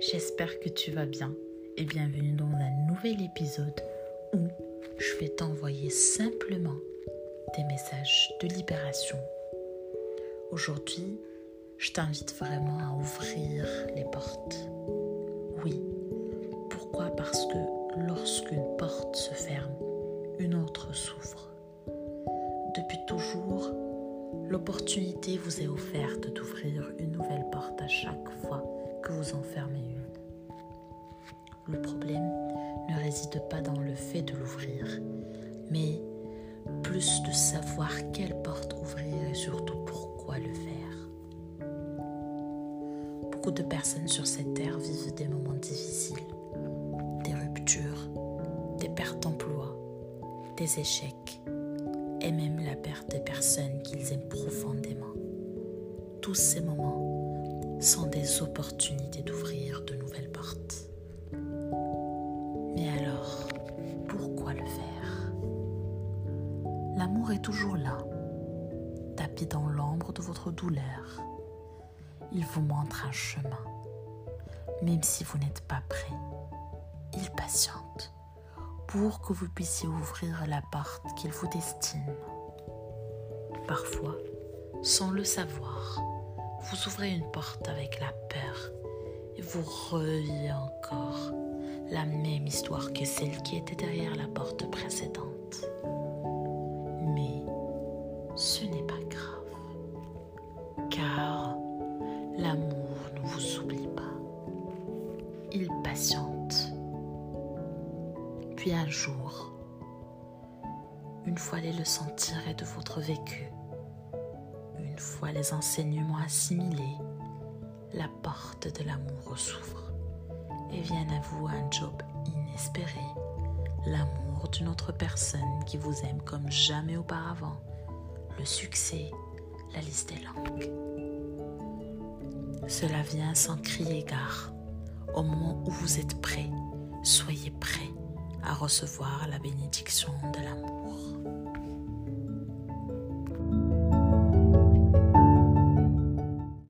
J'espère que tu vas bien et bienvenue dans un nouvel épisode où je vais t'envoyer simplement des messages de libération. Aujourd'hui, je t'invite vraiment à ouvrir les portes. Oui, pourquoi? Parce que lorsqu'une porte se ferme, une autre s'ouvre. Depuis toujours, l'opportunité vous est offerte d'ouvrir une nouvelle porte à chaque fois que vous en fermez une. Le problème ne réside pas dans le fait de l'ouvrir, mais plus de savoir quelle porte ouvrir et surtout pourquoi le faire. Beaucoup de personnes sur cette terre vivent des moments difficiles, des ruptures, des pertes d'emploi, des échecs et même la perte des personnes qu'ils aiment profondément. Tous ces moments sont des opportunités d'ouvrir de nouvelles portes. Mais alors, pourquoi le faire? L'amour est toujours là, tapis dans l'ombre de votre douleur. Il vous montre un chemin, même si vous n'êtes pas prêt. Il patiente pour que vous puissiez ouvrir la porte qu'il vous destine. Parfois, sans le savoir, vous ouvrez une porte avec la peur et vous revivez encore la même histoire que celle qui était derrière la porte précédente. Mais ce n'est pas grave, car l'amour ne vous oublie pas. Il patiente un jour, une fois les leçons tirées de votre vécu, une fois les enseignements assimilés, la porte de l'amour s'ouvre et vient à vous un job inespéré, l'amour d'une autre personne qui vous aime comme jamais auparavant, le succès, la liste est longue. Cela vient sans crier gare. Au moment où vous êtes prêt, soyez prêt à recevoir la bénédiction de l'amour.